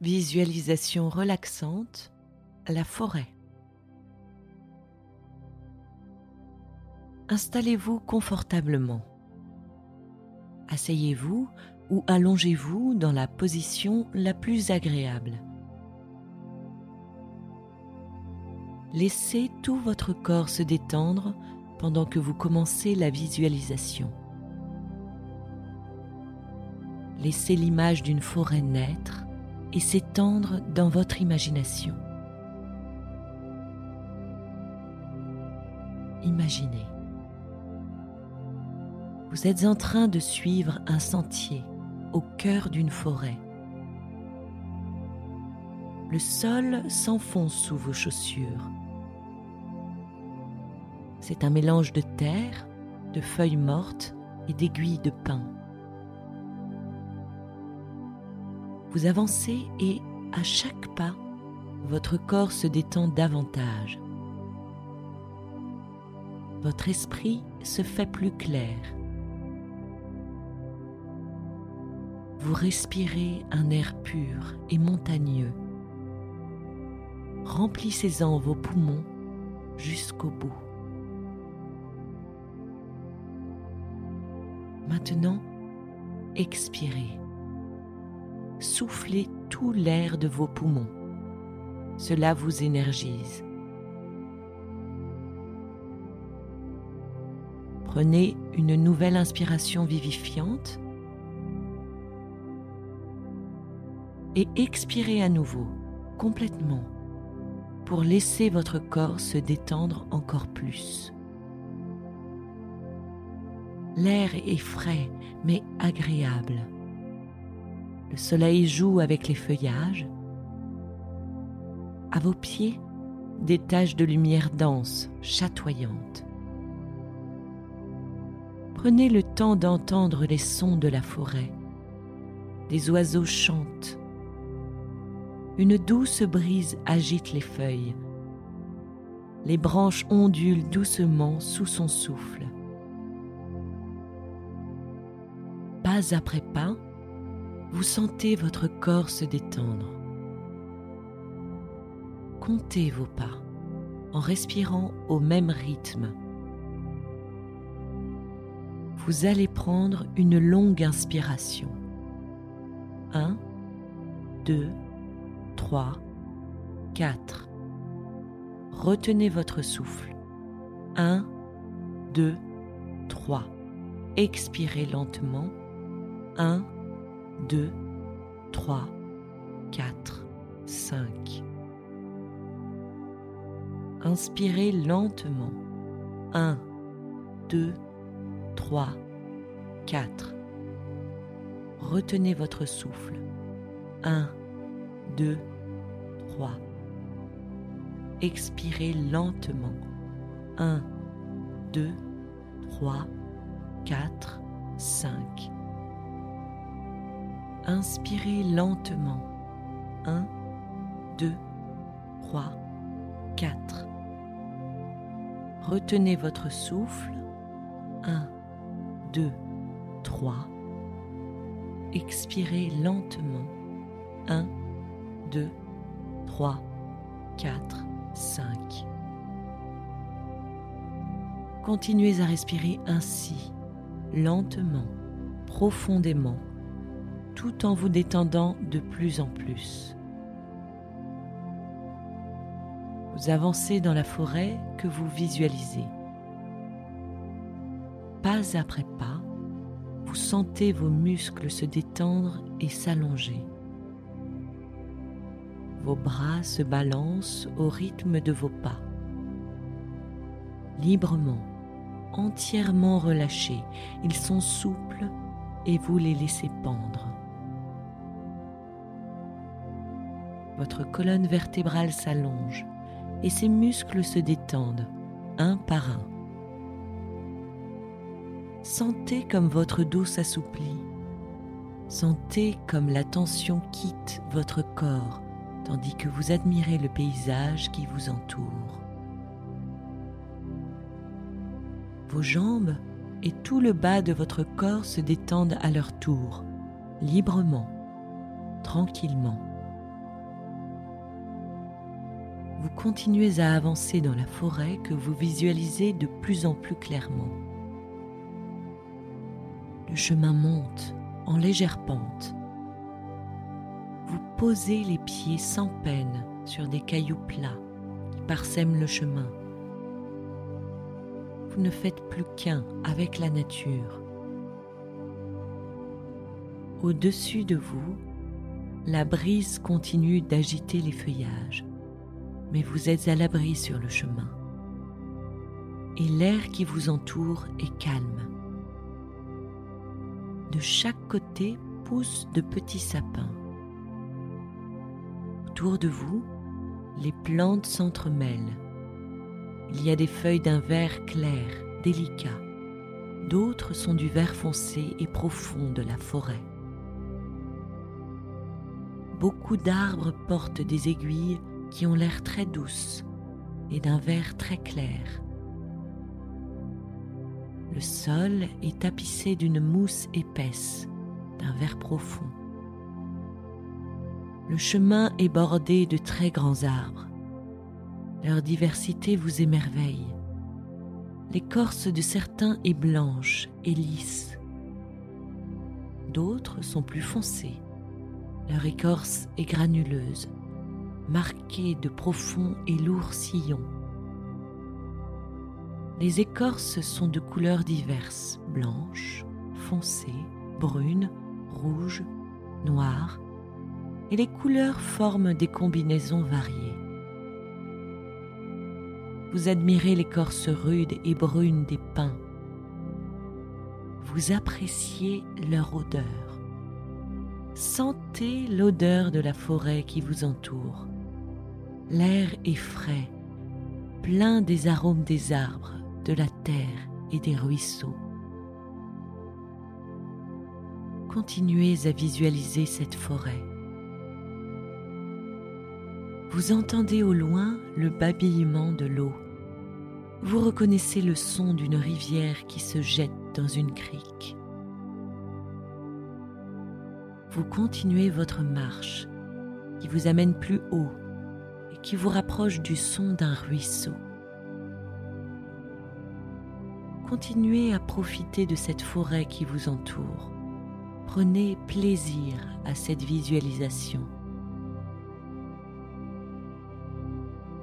Visualisation relaxante, la forêt. Installez-vous confortablement. Asseyez-vous ou allongez-vous dans la position la plus agréable. Laissez tout votre corps se détendre pendant que vous commencez la visualisation. Laissez l'image d'une forêt naître et s'étendre dans votre imagination. Imaginez. Vous êtes en train de suivre un sentier au cœur d'une forêt. Le sol s'enfonce sous vos chaussures. C'est un mélange de terre, de feuilles mortes et d'aiguilles de pin. Vous avancez et à chaque pas, votre corps se détend davantage. Votre esprit se fait plus clair. Vous respirez un air pur et montagneux. Remplissez-en vos poumons jusqu'au bout. Maintenant, expirez soufflez tout l'air de vos poumons. Cela vous énergise. Prenez une nouvelle inspiration vivifiante et expirez à nouveau complètement pour laisser votre corps se détendre encore plus. L'air est frais mais agréable. Le soleil joue avec les feuillages. À vos pieds, des taches de lumière dense, chatoyantes. Prenez le temps d'entendre les sons de la forêt. Des oiseaux chantent. Une douce brise agite les feuilles. Les branches ondulent doucement sous son souffle. Pas après pas, vous sentez votre corps se détendre. Comptez vos pas en respirant au même rythme. Vous allez prendre une longue inspiration. 1, 2, 3, 4. Retenez votre souffle. 1, 2, 3. Expirez lentement. 1, 2, 3, 4, 5. Inspirez lentement. 1, 2, 3, 4. Retenez votre souffle. 1, 2, 3. Expirez lentement. 1, 2, 3, 4, 5. Inspirez lentement. 1, 2, 3, 4. Retenez votre souffle. 1, 2, 3. Expirez lentement. 1, 2, 3, 4, 5. Continuez à respirer ainsi, lentement, profondément tout en vous détendant de plus en plus. Vous avancez dans la forêt que vous visualisez. Pas après pas, vous sentez vos muscles se détendre et s'allonger. Vos bras se balancent au rythme de vos pas. Librement, entièrement relâchés, ils sont souples et vous les laissez pendre. Votre colonne vertébrale s'allonge et ses muscles se détendent un par un. Sentez comme votre dos s'assouplit. Sentez comme la tension quitte votre corps tandis que vous admirez le paysage qui vous entoure. Vos jambes et tout le bas de votre corps se détendent à leur tour, librement, tranquillement vous continuez à avancer dans la forêt que vous visualisez de plus en plus clairement. Le chemin monte en légère pente. Vous posez les pieds sans peine sur des cailloux plats qui parsèment le chemin. Vous ne faites plus qu'un avec la nature. Au-dessus de vous, la brise continue d'agiter les feuillages mais vous êtes à l'abri sur le chemin. Et l'air qui vous entoure est calme. De chaque côté poussent de petits sapins. Autour de vous, les plantes s'entremêlent. Il y a des feuilles d'un vert clair, délicat. D'autres sont du vert foncé et profond de la forêt. Beaucoup d'arbres portent des aiguilles qui ont l'air très douces et d'un vert très clair. Le sol est tapissé d'une mousse épaisse, d'un vert profond. Le chemin est bordé de très grands arbres. Leur diversité vous émerveille. L'écorce de certains est blanche et lisse. D'autres sont plus foncés. Leur écorce est granuleuse marqués de profonds et lourds sillons. Les écorces sont de couleurs diverses, blanches, foncées, brunes, rouges, noires, et les couleurs forment des combinaisons variées. Vous admirez l'écorce rude et brune des pins. Vous appréciez leur odeur. Sentez l'odeur de la forêt qui vous entoure. L'air est frais, plein des arômes des arbres, de la terre et des ruisseaux. Continuez à visualiser cette forêt. Vous entendez au loin le babillement de l'eau. Vous reconnaissez le son d'une rivière qui se jette dans une crique. Vous continuez votre marche qui vous amène plus haut qui vous rapproche du son d'un ruisseau. Continuez à profiter de cette forêt qui vous entoure. Prenez plaisir à cette visualisation.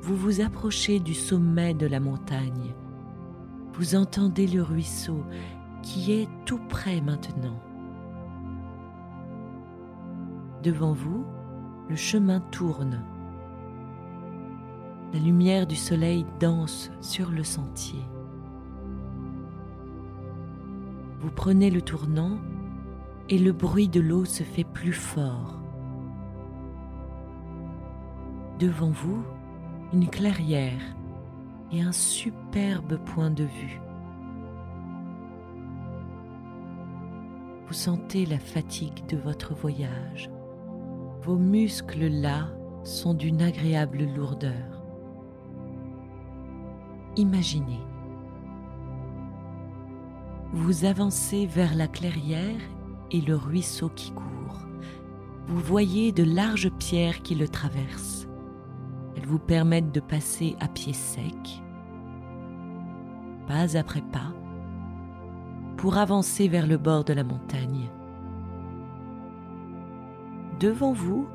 Vous vous approchez du sommet de la montagne. Vous entendez le ruisseau qui est tout près maintenant. Devant vous, le chemin tourne la lumière du soleil danse sur le sentier. Vous prenez le tournant et le bruit de l'eau se fait plus fort. Devant vous, une clairière et un superbe point de vue. Vous sentez la fatigue de votre voyage. Vos muscles là sont d'une agréable lourdeur. Imaginez. Vous avancez vers la clairière et le ruisseau qui court. Vous voyez de larges pierres qui le traversent. Elles vous permettent de passer à pied sec, pas après pas, pour avancer vers le bord de la montagne. Devant vous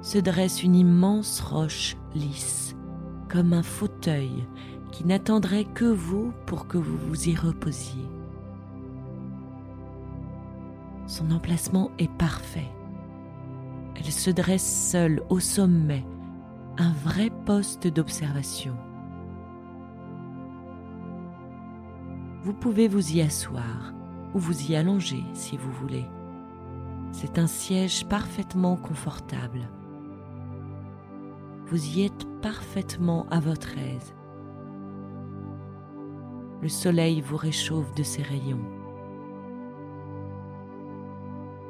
se dresse une immense roche lisse, comme un fauteuil qui n'attendrait que vous pour que vous vous y reposiez. Son emplacement est parfait. Elle se dresse seule au sommet, un vrai poste d'observation. Vous pouvez vous y asseoir ou vous y allonger si vous voulez. C'est un siège parfaitement confortable. Vous y êtes parfaitement à votre aise le soleil vous réchauffe de ses rayons.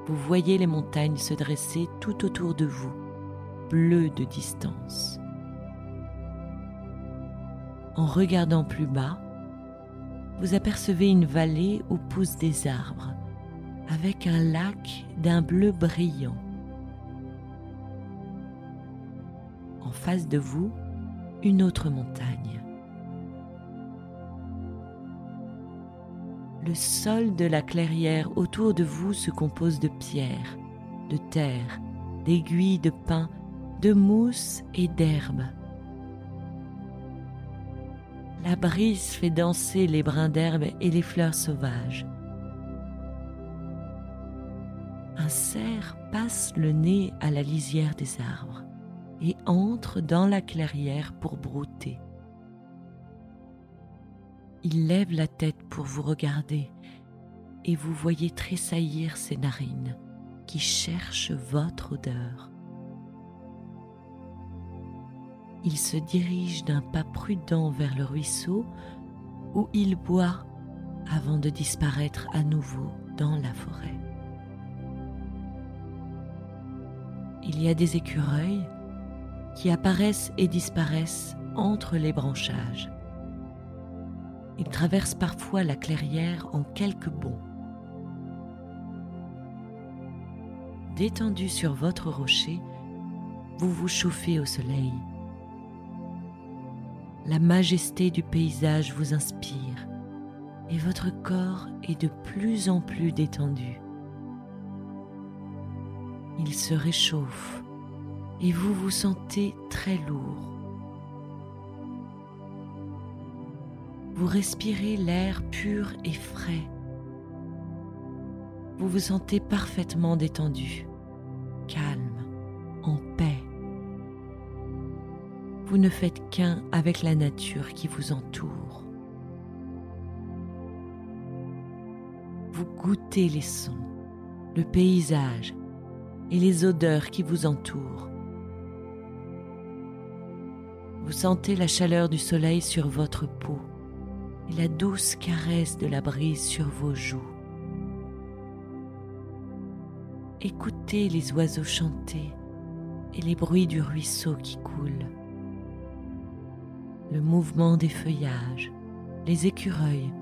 Vous voyez les montagnes se dresser tout autour de vous, bleues de distance. En regardant plus bas, vous apercevez une vallée où poussent des arbres, avec un lac d'un bleu brillant. En face de vous, une autre montagne. Le sol de la clairière autour de vous se compose de pierres, de terre, d'aiguilles de pin, de mousse et d'herbes. La brise fait danser les brins d'herbe et les fleurs sauvages. Un cerf passe le nez à la lisière des arbres et entre dans la clairière pour brouter. Il lève la tête pour vous regarder et vous voyez tressaillir ses narines qui cherchent votre odeur. Il se dirige d'un pas prudent vers le ruisseau où il boit avant de disparaître à nouveau dans la forêt. Il y a des écureuils qui apparaissent et disparaissent entre les branchages. Ils traversent parfois la clairière en quelques bonds. Détendu sur votre rocher, vous vous chauffez au soleil. La majesté du paysage vous inspire et votre corps est de plus en plus détendu. Il se réchauffe et vous vous sentez très lourd. Vous respirez l'air pur et frais. Vous vous sentez parfaitement détendu, calme, en paix. Vous ne faites qu'un avec la nature qui vous entoure. Vous goûtez les sons, le paysage et les odeurs qui vous entourent. Vous sentez la chaleur du soleil sur votre peau et la douce caresse de la brise sur vos joues. Écoutez les oiseaux chanter et les bruits du ruisseau qui coule, le mouvement des feuillages, les écureuils.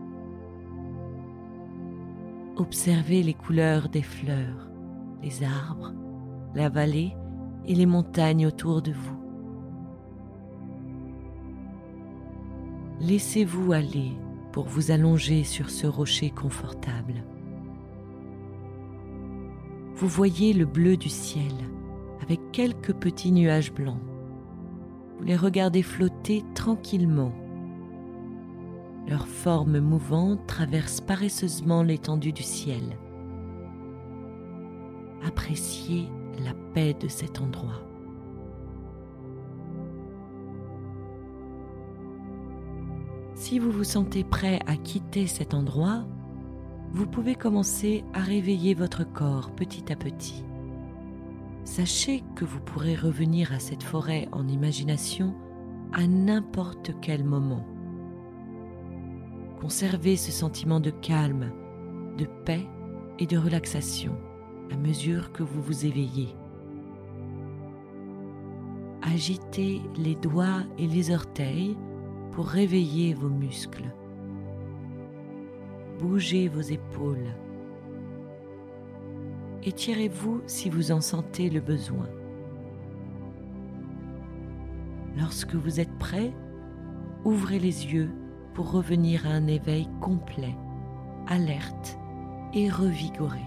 Observez les couleurs des fleurs, les arbres, la vallée et les montagnes autour de vous. Laissez-vous aller pour vous allonger sur ce rocher confortable. Vous voyez le bleu du ciel avec quelques petits nuages blancs. Vous les regardez flotter tranquillement. Leur forme mouvante traverse paresseusement l'étendue du ciel. Appréciez la paix de cet endroit. Si vous vous sentez prêt à quitter cet endroit, vous pouvez commencer à réveiller votre corps petit à petit. Sachez que vous pourrez revenir à cette forêt en imagination à n'importe quel moment. Conservez ce sentiment de calme, de paix et de relaxation à mesure que vous vous éveillez. Agitez les doigts et les orteils pour réveiller vos muscles. Bougez vos épaules. Étirez-vous si vous en sentez le besoin. Lorsque vous êtes prêt, ouvrez les yeux pour revenir à un éveil complet, alerte et revigoré.